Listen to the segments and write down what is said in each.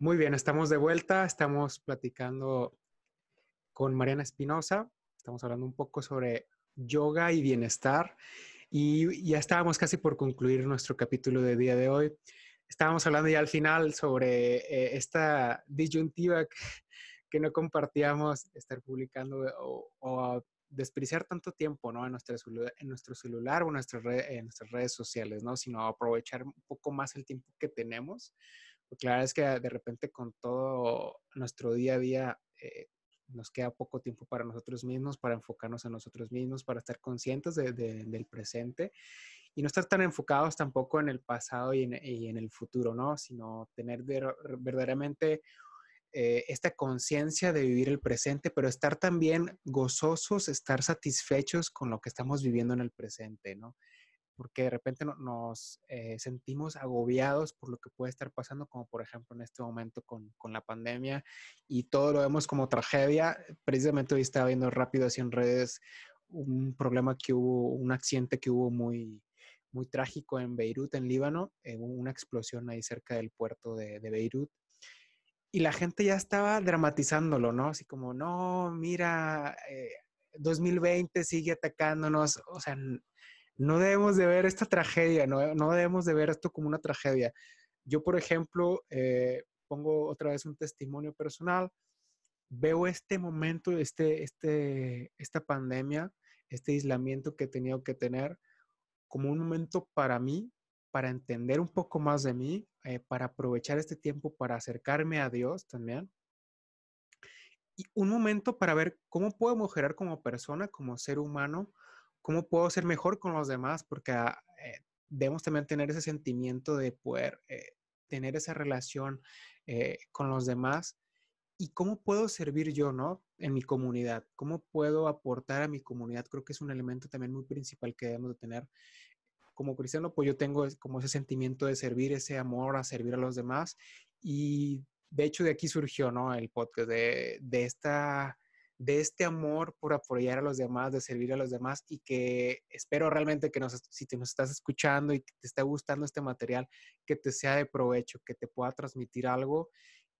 Muy bien, estamos de vuelta, estamos platicando con Mariana Espinosa, estamos hablando un poco sobre yoga y bienestar y ya estábamos casi por concluir nuestro capítulo de día de hoy. Estábamos hablando ya al final sobre eh, esta disyuntiva que, no compartíamos, estar publicando o, o despreciar tanto tiempo ¿no? en, nuestro en nuestro celular o en nuestras, en nuestras redes sociales, ¿no? sino aprovechar un poco más el tiempo que tenemos porque es que de repente con todo nuestro día a día eh, nos queda poco tiempo para nosotros mismos, para enfocarnos en nosotros mismos, para estar conscientes del presente y no estar tan enfocados tampoco en el pasado y en, el futuro, ¿no? Sino tener verdaderamente eh, esta conciencia de vivir el presente, pero estar también gozosos, estar satisfechos con lo que estamos viviendo en el presente, ¿no? Porque de repente nos eh, sentimos agobiados por lo que puede estar pasando, como por ejemplo en este momento con, con, la pandemia y todo lo vemos como tragedia. Precisamente hoy estaba viendo rápido así en redes un problema que hubo, un accidente que hubo muy, muy trágico en Beirut, en Líbano, eh, una explosión ahí cerca del puerto de, de Beirut. Y la gente ya estaba dramatizándolo, ¿no? Así como, no, mira, 2020 eh, sigue atacándonos. O sea, no debemos de ver esta tragedia, no, no debemos de ver esto como una tragedia. Yo, por ejemplo, eh, pongo otra vez un testimonio personal, veo este momento, este, este, esta pandemia, este aislamiento que he tenido que tener como un momento para mí, para entender un poco más de mí, eh, para aprovechar este tiempo para acercarme a Dios también. Y un momento para ver cómo puedo mejorar como persona, como ser humano, cómo puedo ser mejor con los demás, porque ah, eh, debemos también tener ese sentimiento de poder eh, tener esa relación eh, con los demás y cómo puedo servir yo, ¿no? En mi comunidad, cómo puedo aportar a mi comunidad, creo que es un elemento también muy principal que debemos de tener. Como cristiano, pues yo tengo como ese sentimiento de servir, ese amor a servir a los demás y de hecho de aquí surgió, ¿no? El podcast de, de esta de este amor por apoyar a los demás, de servir a los demás y que espero realmente que nos, si te nos estás escuchando y te está gustando este material, que te sea de provecho, que te pueda transmitir algo,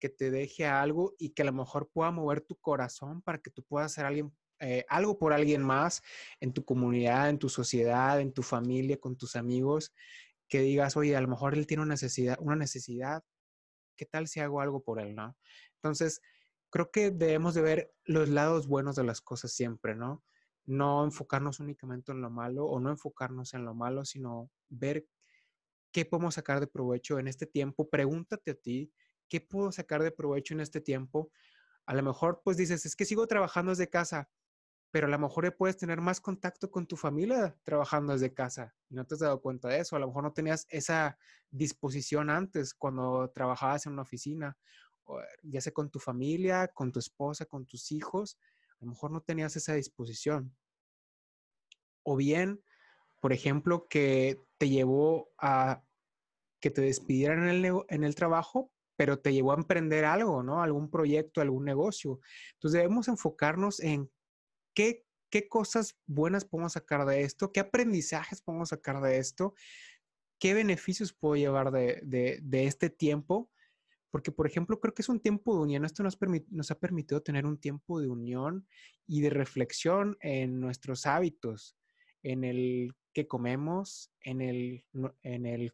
que te deje algo y que a lo mejor pueda mover tu corazón para que tú puedas hacer alguien, eh, algo por alguien más en tu comunidad, en tu sociedad, en tu familia, con tus amigos, que digas, oye, a lo mejor él tiene una necesidad, una necesidad, ¿qué tal si hago algo por él, no? Entonces, creo que debemos de ver los lados buenos de las cosas siempre, ¿no? No enfocarnos únicamente en lo malo o no enfocarnos en lo malo, sino ver qué podemos sacar de provecho en este tiempo. Pregúntate a ti, ¿qué puedo sacar de provecho en este tiempo? A lo mejor pues dices, es que sigo trabajando desde casa, pero a lo mejor puedes tener más contacto con tu familia trabajando desde casa no te has dado cuenta de eso. A lo mejor no tenías esa disposición antes cuando trabajabas en una oficina ya sea con tu familia, con tu esposa, con tus hijos, a lo mejor no tenías esa disposición. O bien, por ejemplo, que te llevó a que te despidieran en el, trabajo, pero te llevó a emprender algo, ¿no? Algún proyecto, algún negocio. Entonces debemos enfocarnos en qué, cosas buenas podemos sacar de esto, qué aprendizajes podemos sacar de esto, qué beneficios puedo llevar de este tiempo porque, por ejemplo, creo que es un tiempo de unión. Esto nos, ha permitido tener un tiempo de unión y de reflexión en nuestros hábitos, en el que comemos, en el, en el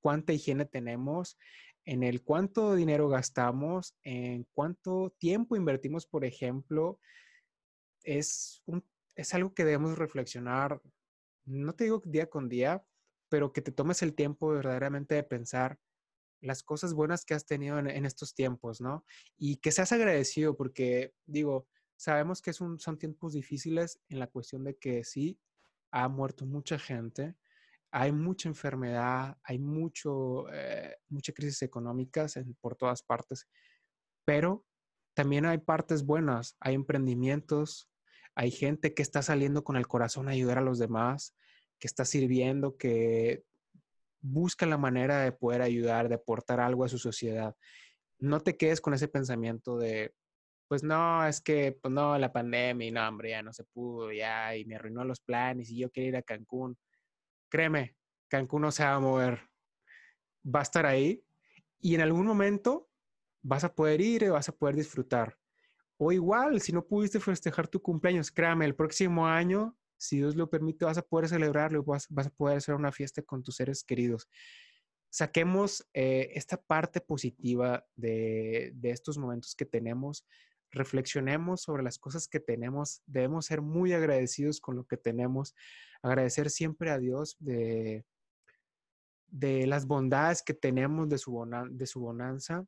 cuánta higiene tenemos, en el cuánto dinero gastamos, en cuánto tiempo invertimos, por ejemplo. Es, es algo que debemos reflexionar, no te digo día con día, pero que te tomes el tiempo verdaderamente de pensar las cosas buenas que has tenido en, estos tiempos, ¿no? Y que seas agradecido porque, digo, sabemos que son tiempos difíciles en la cuestión de que sí, ha muerto mucha gente, hay mucha enfermedad, hay mucho, eh, mucha crisis económicas por todas partes, pero también hay partes buenas, hay emprendimientos, hay gente que está saliendo con el corazón a ayudar a los demás, que está sirviendo, que busca la manera de poder ayudar, de aportar algo a su sociedad. No te quedes con ese pensamiento de, pues no, es que, pues no, la pandemia, no, hombre, ya no se pudo, ya, y me arruinó los planes, y yo quiero ir a Cancún. Créeme, Cancún no se va a mover. Va a estar ahí, y en algún momento vas a poder ir y vas a poder disfrutar. O igual, si no pudiste festejar tu cumpleaños, créame, el próximo año, si Dios lo permite, vas a poder celebrarlo, vas, vas a poder hacer una fiesta con tus seres queridos. Saquemos eh, esta parte positiva de, estos momentos que tenemos, reflexionemos sobre las cosas que tenemos, debemos ser muy agradecidos con lo que tenemos, agradecer siempre a Dios de, de las bondades que tenemos de su, de su bonanza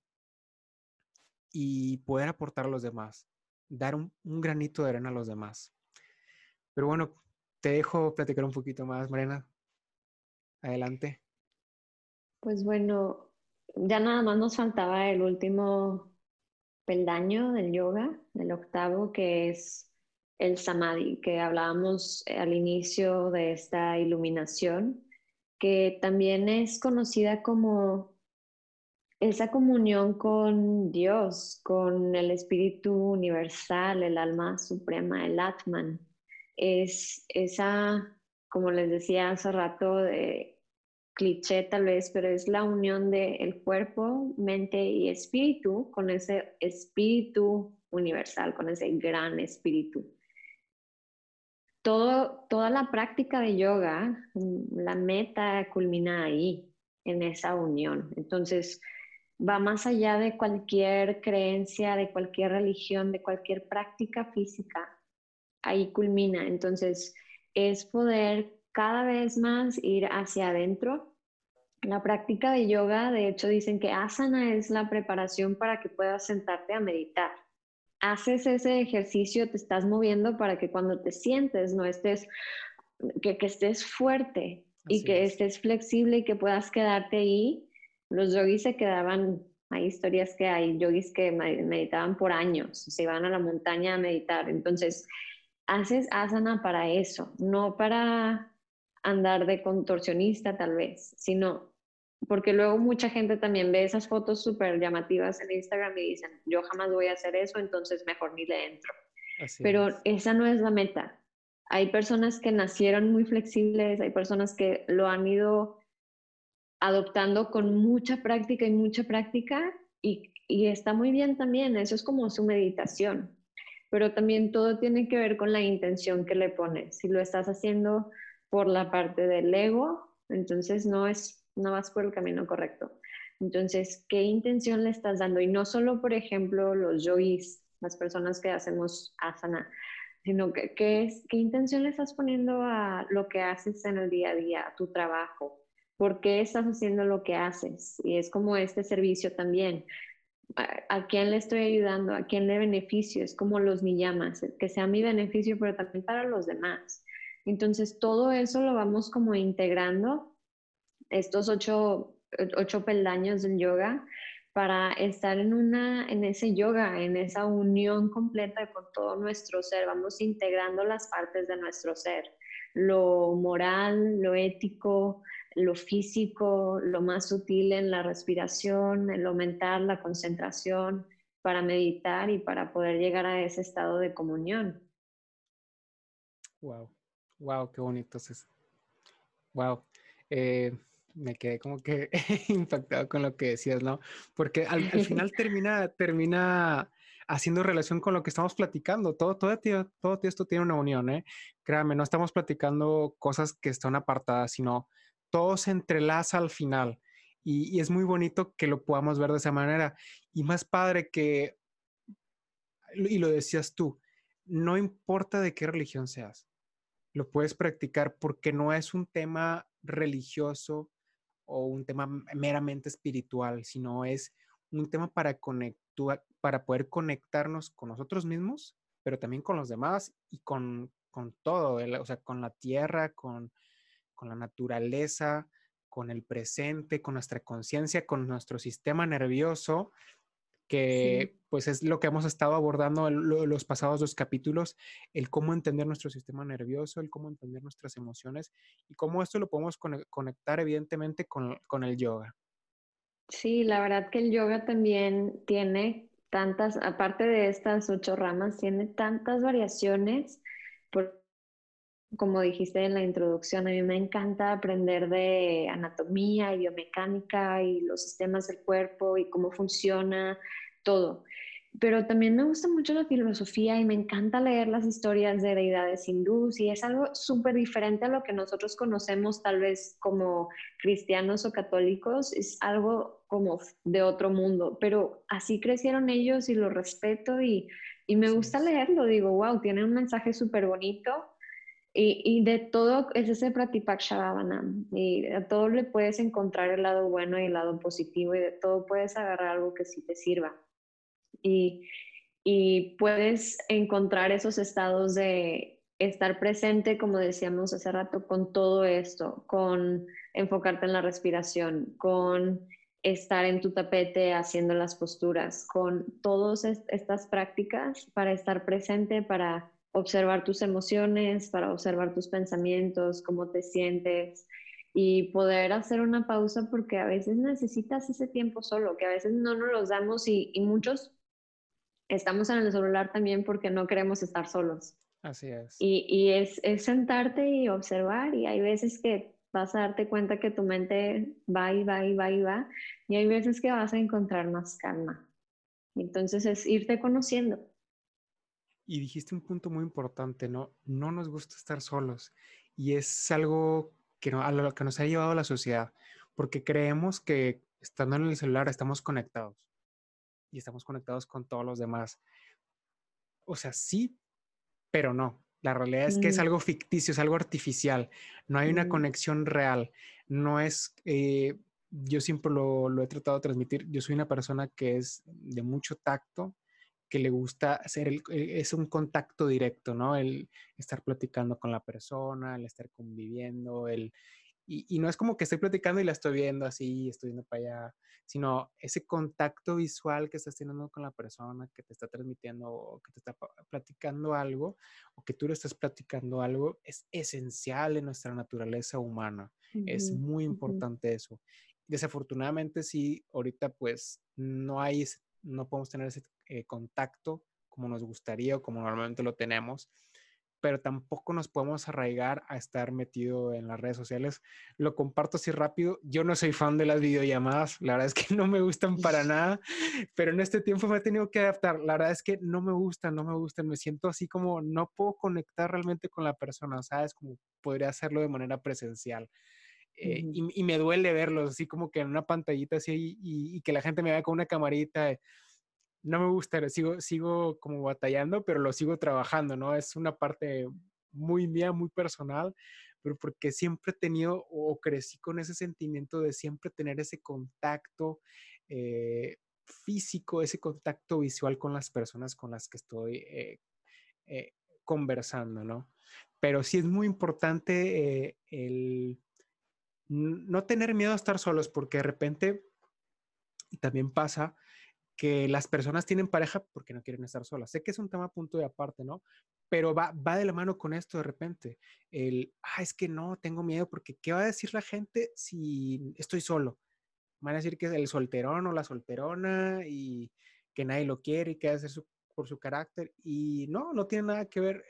y poder aportar a los demás, dar un, granito de arena a los demás. Pero bueno, te dejo platicar un poquito más, Mariana. Adelante. Pues bueno, ya nada más nos faltaba el último peldaño del yoga, el octavo, que es el samadhi, que hablábamos al inicio de esta iluminación, que también es conocida como esa comunión con Dios, con el Espíritu Universal, el alma suprema, el Atman, es esa, como les decía hace rato, de cliché tal vez, pero es la unión del el cuerpo, mente y espíritu con ese espíritu universal, con ese gran espíritu. Todo, toda la práctica de yoga, la meta culmina ahí, en esa unión. Entonces, va más allá de cualquier creencia, de cualquier religión, de cualquier práctica física. Ahí culmina. Entonces, es poder cada vez más ir hacia adentro. La práctica de yoga, de hecho, dicen que asana es la preparación para que puedas sentarte a meditar. Haces ese ejercicio, te estás moviendo para que cuando te sientes no estés, que, estés fuerte y que estés flexible y que puedas quedarte ahí los yogis se quedaban, hay historias que hay yogis que meditaban por años, se iban a la montaña a meditar. Entonces, haces asana para eso, no para andar de contorsionista tal vez, sino porque luego mucha gente también ve esas fotos súper llamativas en Instagram y dicen, yo jamás voy a hacer eso, entonces mejor ni le entro. Pero esa no es la meta. Hay personas que nacieron muy flexibles, hay personas que lo han ido adoptando con mucha práctica y mucha práctica y, y, está muy bien también, eso es como su meditación, pero también todo tiene que ver con la intención que le pones. Si lo estás haciendo por la parte del ego, entonces no es, no vas por el camino correcto. Entonces, ¿qué intención le estás dando? Y no solo, por ejemplo, los yogis, las personas que hacemos asana, sino que, ¿qué, es, qué intención le estás poniendo a lo que haces en el día a día, a tu trabajo, por qué estás haciendo lo que haces. Y es como este servicio también. ¿A, quién le estoy ayudando? ¿A quién le beneficio? Es como los niyamas, que sea mi beneficio, pero también para los demás. Entonces, todo eso lo vamos como integrando, estos ocho, ocho peldaños del yoga, para estar en, una, en ese yoga, en esa unión completa con todo nuestro ser. Vamos integrando las partes de nuestro ser, lo moral, lo ético, lo físico, lo más sutil en la respiración, en lo mental, la concentración, para meditar y para poder llegar a ese estado de comunión. Wow, wow, qué bonito es eso. Wow. Eh, me quedé como que impactado con lo que decías, ¿no? Porque al, final termina, termina haciendo relación con lo que estamos platicando. Todo, todo, todo esto tiene una unión, ¿eh? Créame, no estamos platicando cosas que están apartadas, sino todo se entrelaza al final. Y, es muy bonito que lo podamos ver de esa manera. Y más padre que, y lo decías tú, no importa de qué religión seas, lo puedes practicar porque no es un tema religioso o un tema meramente espiritual, sino es un tema para, para poder conectarnos con nosotros mismos, pero también con los demás y con, con todo, o sea, con la tierra, con, con la naturaleza, con el presente, con nuestra conciencia, con nuestro sistema nervioso, que pues es lo que hemos estado abordando en los pasados dos capítulos, el cómo entender nuestro sistema nervioso, el cómo entender nuestras emociones y cómo esto lo podemos conectar evidentemente con, con el yoga. Sí, la verdad que el yoga también tiene tantas, aparte de estas ocho ramas, tiene tantas variaciones. Por como dijiste en la introducción, a mí me encanta aprender de anatomía y biomecánica y los sistemas del cuerpo y cómo funciona todo. Pero también me gusta mucho la filosofía y me encanta leer las historias de deidades hindús y es algo súper diferente a lo que nosotros conocemos tal vez como cristianos o católicos, es algo como de otro mundo, pero así crecieron ellos y lo respeto y, y me gusta leerlo, digo, wow, tiene un mensaje súper bonito y, y, de todo es ese Pratipak Shavavana. Y a todo le puedes encontrar el lado bueno y el lado positivo. Y de todo puedes agarrar algo que sí te sirva. Y, y puedes encontrar esos estados de estar presente, como decíamos hace rato, con todo esto, con enfocarte en la respiración, con estar en tu tapete haciendo las posturas, con todas estas prácticas para estar presente, para observar tus emociones, para observar tus pensamientos, cómo te sientes y poder hacer una pausa porque a veces necesitas ese tiempo solo, que a veces no nos los damos y, muchos estamos en el celular también porque no queremos estar solos. Así es. Y, y es, es, sentarte y observar y hay veces que vas a darte cuenta que tu mente va y va y va y va y hay veces que vas a encontrar más calma. Entonces es irte conociendo y dijiste un punto muy importante, ¿no? No nos gusta estar solos y es algo que no, a lo que nos ha llevado la sociedad, porque creemos que estando en el celular estamos conectados y estamos conectados con todos los demás. O sea, sí, pero no. La realidad es que es mm. algo ficticio, es algo artificial. No hay una mm. conexión real. No es, eh, yo siempre lo, lo, he tratado de transmitir. Yo soy una persona que es de mucho tacto, que le gusta hacer, el, eh, es un contacto directo, ¿no? El estar platicando con la persona, el estar conviviendo, el, y, no es como que estoy platicando y la estoy viendo así, estoy viendo para allá, sino ese contacto visual que estás teniendo con la persona que te está transmitiendo o que te está platicando algo o que tú le estás platicando algo es esencial en nuestra naturaleza humana. Es muy importante eso. Desafortunadamente sí, ahorita pues no hay, no podemos tener ese eh, contacto como nos gustaría o como normalmente lo tenemos, pero tampoco nos podemos arraigar a estar metido en las redes sociales. Lo comparto así rápido. Yo no soy fan de las videollamadas, la verdad es que no me gustan para nada, pero en este tiempo me he tenido que adaptar. La verdad es que no me gustan, no me gustan. Me siento así como no puedo conectar realmente con la persona, ¿sabes? Como podría hacerlo de manera presencial. Eh, y, me duele verlos así como que en una pantallita así y, y que la gente me vea con una camarita no me gusta, sigo, sigo como batallando, pero lo sigo trabajando, ¿no? Es una parte muy mía, muy personal, pero porque siempre he tenido o crecí con ese sentimiento de siempre tener ese contacto eh, físico, ese contacto visual con las personas con las que estoy eh, eh, conversando, ¿no? Pero sí es muy importante el no tener miedo a estar solos, porque de repente, también pasa, que las personas tienen pareja porque no quieren estar solas. Sé que es un tema punto de aparte, ¿no? Pero va, va de la mano con esto de repente. El, ah, es que no, tengo miedo porque ¿qué va a decir la gente si estoy solo? Van a decir que es el solterón o la solterona y que nadie lo quiere y que hacer su, por su carácter. Y no, no tiene nada que ver.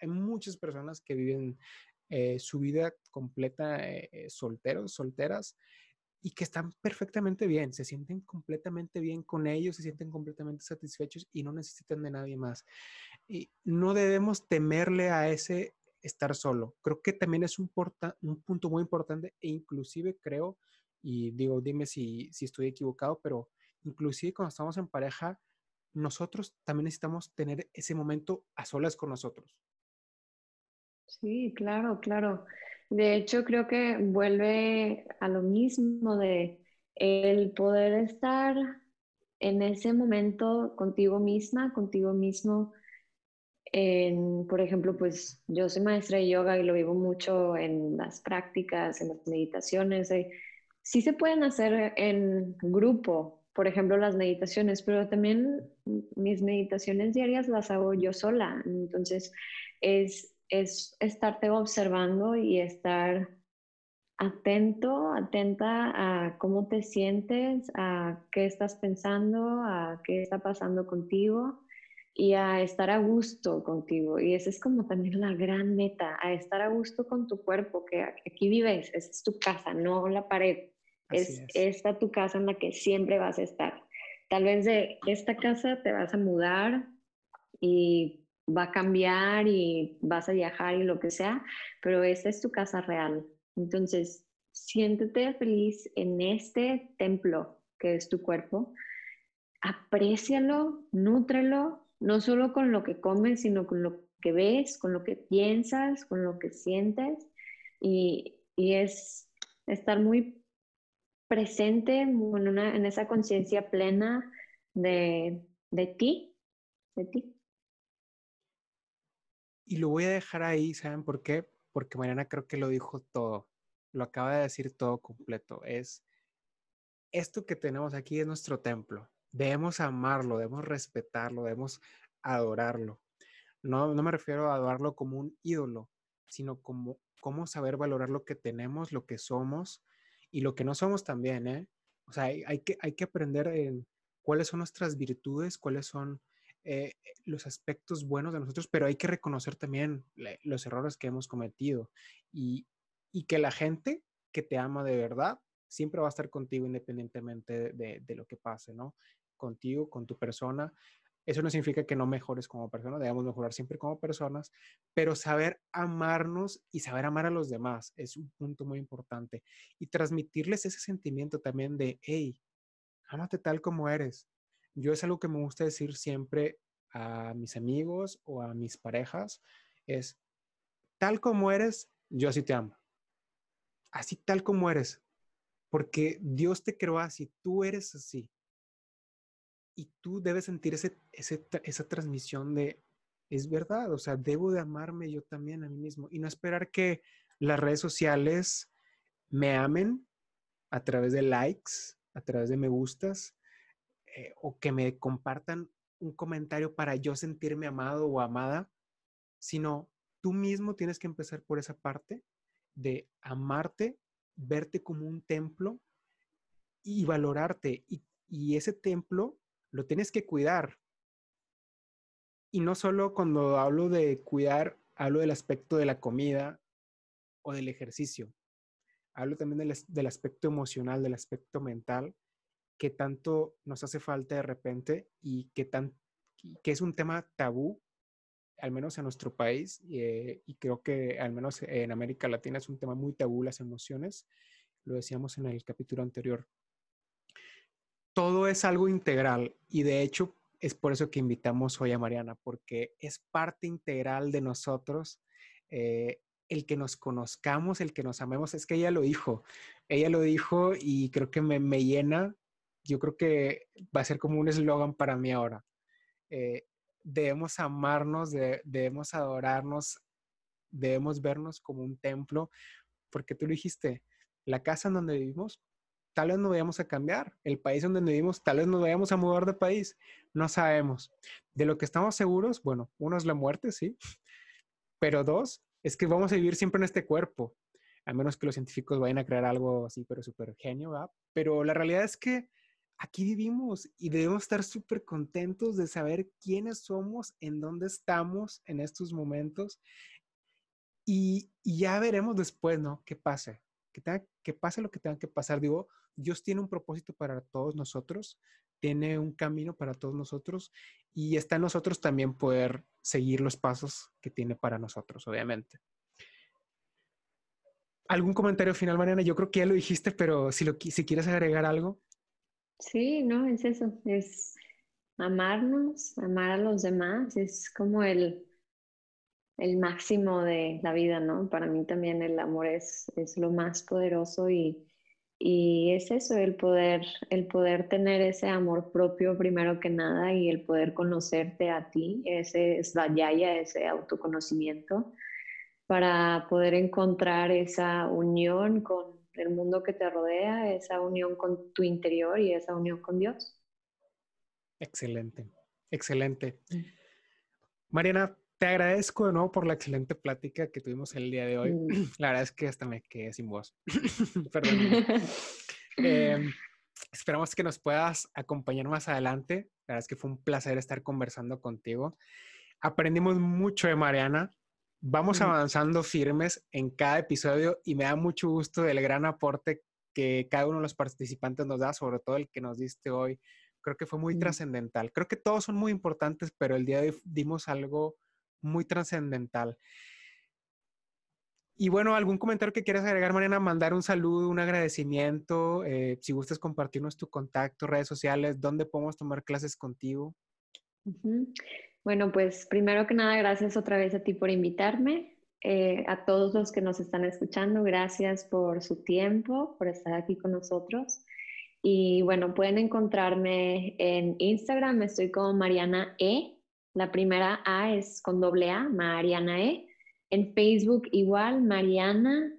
Hay muchas personas que viven eh, su vida completa eh, solteros, solteras, y que están perfectamente bien, se sienten completamente bien con ellos, se sienten completamente satisfechos y no necesitan de nadie más. Y no debemos temerle a ese estar solo. Creo que también es un, un punto muy importante e inclusive creo, y digo, dime si, si estoy equivocado, pero inclusive cuando estamos en pareja, nosotros también necesitamos tener ese momento a solas con nosotros. Sí, claro, claro. De hecho, creo que vuelve a lo mismo de el poder estar en ese momento contigo misma, contigo mismo. En, por ejemplo, pues yo soy maestra de yoga y lo vivo mucho en las prácticas, en las meditaciones. sí se pueden hacer en grupo, por ejemplo, las meditaciones, pero también mis meditaciones diarias las hago yo sola. Entonces, es es estarte observando y estar atento, atenta a cómo te sientes, a qué estás pensando, a qué está pasando contigo y a estar a gusto contigo. Y esa es como también la gran meta, a estar a gusto con tu cuerpo, que aquí vives, esa es tu casa, no la pared. Es, es, esta tu casa en la que siempre vas a estar. Tal vez de esta casa te vas a mudar y va a cambiar y vas a viajar y lo que sea, pero esta es tu casa real. Entonces, siéntete feliz en este templo que es tu cuerpo, aprécialo, nútrelo, no solo con lo que comes, sino con lo que ves, con lo que piensas, con lo que sientes. Y, y es estar muy presente en, en esa conciencia plena de, de ti, de ti. Y lo voy a dejar ahí, ¿saben por qué? Porque Mariana creo que lo dijo todo, lo acaba de decir todo completo. Es esto que tenemos aquí es nuestro templo. Debemos amarlo, debemos respetarlo, debemos adorarlo. No, no me refiero a adorarlo como un ídolo, sino como cómo saber valorar lo que tenemos, lo que somos y lo que no somos también, ¿eh? O sea, hay, que, hay que aprender en cuáles son nuestras virtudes, cuáles son eh, los aspectos buenos de nosotros, pero hay que reconocer también los errores que hemos cometido y, y que la gente que te ama de verdad siempre va a estar contigo independientemente de, lo que pase, ¿no? Contigo, con tu persona. Eso no significa que no mejores como persona, debemos mejorar siempre como personas, pero saber amarnos y saber amar a los demás es un punto muy importante. Y transmitirles ese sentimiento también de, hey, ámate tal como eres. Yo es algo que me gusta decir siempre a mis amigos o a mis parejas, es, tal como eres, yo así te amo. Así tal como eres, porque Dios te creó así, tú eres así. Y tú debes sentir ese, esa transmisión de, es verdad, o sea, debo de amarme yo también a mí mismo y no esperar que las redes sociales me amen a través de likes, a través de me gustas, eh, o que me compartan un comentario para yo sentirme amado o amada, sino tú mismo tienes que empezar por esa parte de amarte verte como un templo y valorarte. Y, ese templo lo tienes que cuidar. Y no solo cuando hablo de cuidar, hablo del aspecto de la comida o del ejercicio. Hablo también del, del aspecto emocional, del aspecto mental, que tanto nos hace falta de repente y que, tan, que es un tema tabú al menos en nuestro país, eh, y creo que al menos en América Latina es un tema muy tabú las emociones, lo decíamos en el capítulo anterior. Todo es algo integral y de hecho es por eso que invitamos hoy a Mariana, porque es parte integral de nosotros eh, el que nos conozcamos, el que nos amemos. Es que ella lo dijo, ella lo dijo y creo que me, me llena. Yo creo que va a ser como un eslogan para mí ahora. Eh, debemos amarnos, debemos adorarnos, debemos vernos como un templo, porque tú lo dijiste, la casa en donde vivimos, tal vez no vayamos a cambiar, el país donde vivimos, tal vez nos vayamos a mudar de país, no sabemos. De lo que estamos seguros, bueno, uno es la muerte, sí, pero dos, es que vamos a vivir siempre en este cuerpo, a menos que los científicos vayan a crear algo así, pero súper genio, ¿verdad? Pero la realidad es que aquí vivimos y debemos estar súper contentos de saber quiénes somos, en dónde estamos en estos momentos y, ya veremos después, ¿no? ¿Qué pase? Que, que pase lo que tenga que pasar. Digo, Dios tiene un propósito para todos nosotros, tiene un camino para todos nosotros y está en nosotros también poder seguir los pasos que tiene para nosotros, obviamente. ¿Algún comentario final, Mariana? Yo creo que ya lo dijiste, pero si, lo, si quieres agregar algo. Sí, no, es eso, es amarnos, amar a los demás, es como el, el máximo de la vida, ¿no? Para mí también el amor es, es lo más poderoso y, y es eso, el poder, el poder tener ese amor propio primero que nada y el poder conocerte a ti, ese es la yaya, ese autoconocimiento, para poder encontrar esa unión con el mundo que te rodea, esa unión con tu interior y esa unión con Dios. Excelente, excelente. Mm. Mariana, te agradezco de nuevo por la excelente plática que tuvimos el día de hoy. Mm. La verdad es que hasta me quedé sin voz. Perdón. Em, esperamos que nos puedas acompañar más adelante La verdad es que fue un placer estar conversando contigo. Aprendimos mucho de Mariana. Vamos avanzando firmes en cada episodio y me da mucho gusto del gran aporte que cada uno de los participantes nos da, sobre todo el que nos diste hoy. Creo que fue muy trascendental. Creo que todos son muy importantes, pero el día de hoy dimos algo muy trascendental. Y bueno, ¿algún comentario que quieras agregar, Mariana? Mandar un saludo, un agradecimiento. Eh, si gustas compartirnos tu contacto, redes sociales, ¿dónde podemos tomar clases contigo? Bueno, pues primero que nada, gracias otra vez a ti por invitarme. Eh, a todos los que nos están escuchando, gracias por su tiempo, por estar aquí con nosotros. Y bueno, pueden encontrarme en Instagram, estoy como Mariana E. La primera A es con doble A, Mariana E. En Facebook igual, Mariana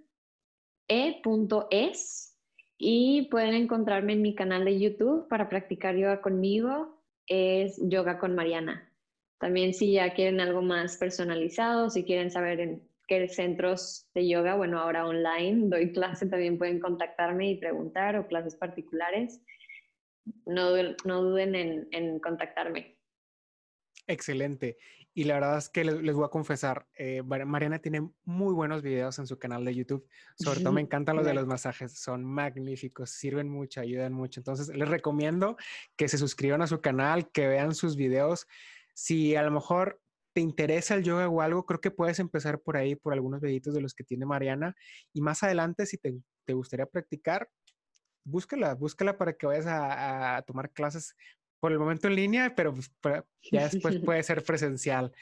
E.es. Y pueden encontrarme en mi canal de YouTube para practicar yoga conmigo, es Yoga con Mariana. También si ya quieren algo más personalizado, si quieren saber en qué centros de yoga, bueno, ahora online doy clase, también pueden contactarme y preguntar o clases particulares. No, no duden en, en contactarme. Excelente. Y la verdad es que les, voy a confesar, eh, Mariana tiene muy buenos videos en su canal de YouTube. Sobre todo me encantan los de los masajes, son magníficos, sirven mucho, ayudan mucho. Entonces les recomiendo que se suscriban a su canal, que vean sus videos. Si a lo mejor te interesa el yoga o algo, creo que puedes empezar por ahí, por algunos videitos de los que tiene Mariana. Y más adelante, si te, gustaría practicar, búscala, búscala para que vayas a, a tomar clases por el momento en línea, pero pues, ya después puede ser presencial.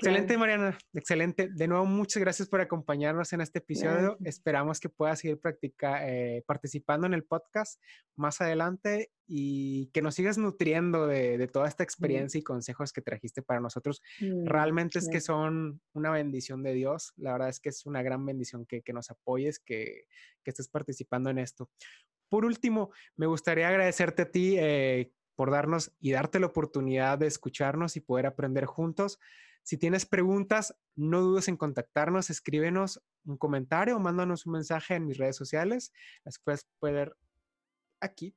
Excelente, Mariana. Excelente. De nuevo, muchas gracias por acompañarnos en este episodio. Esperamos que puedas seguir eh, participando en el podcast más adelante y que nos sigas nutriendo de, toda esta experiencia y consejos que trajiste para nosotros. Mm, Realmente es que son una bendición de Dios. La verdad es que es una gran bendición que, nos apoyes, que, estés participando en esto. Por último, me gustaría agradecerte a ti. Eh, por darnos y darte la oportunidad de escucharnos y poder aprender juntos. Si tienes preguntas, no dudes en contactarnos, escríbenos un comentario o mándanos un mensaje en mis redes sociales. Las puedes ver aquí.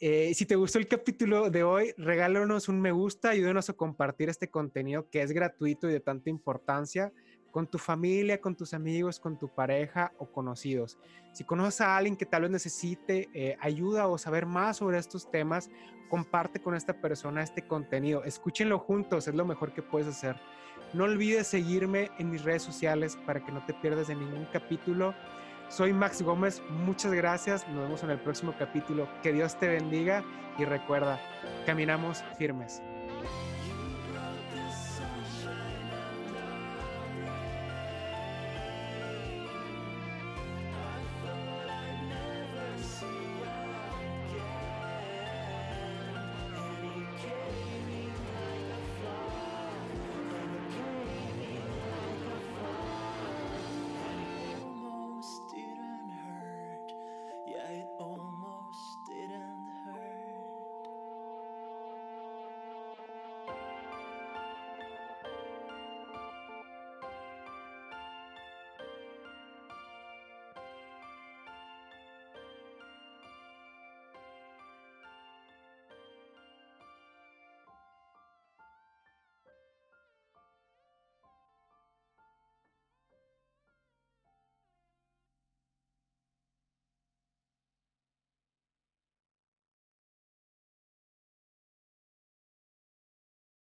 Eh, si te gustó el capítulo de hoy, regálanos un me gusta, ayúdenos a compartir este contenido que es gratuito y de tanta importancia con tu familia, con tus amigos, con tu pareja o conocidos. Si conoces a alguien que tal vez necesite eh, ayuda o saber más sobre estos temas, comparte con esta persona este contenido. Escúchenlo juntos, es lo mejor que puedes hacer. No olvides seguirme en mis redes sociales para que no te pierdas de ningún capítulo. Soy Max Gómez, muchas gracias, nos vemos en el próximo capítulo. Que Dios te bendiga y recuerda, caminamos firmes.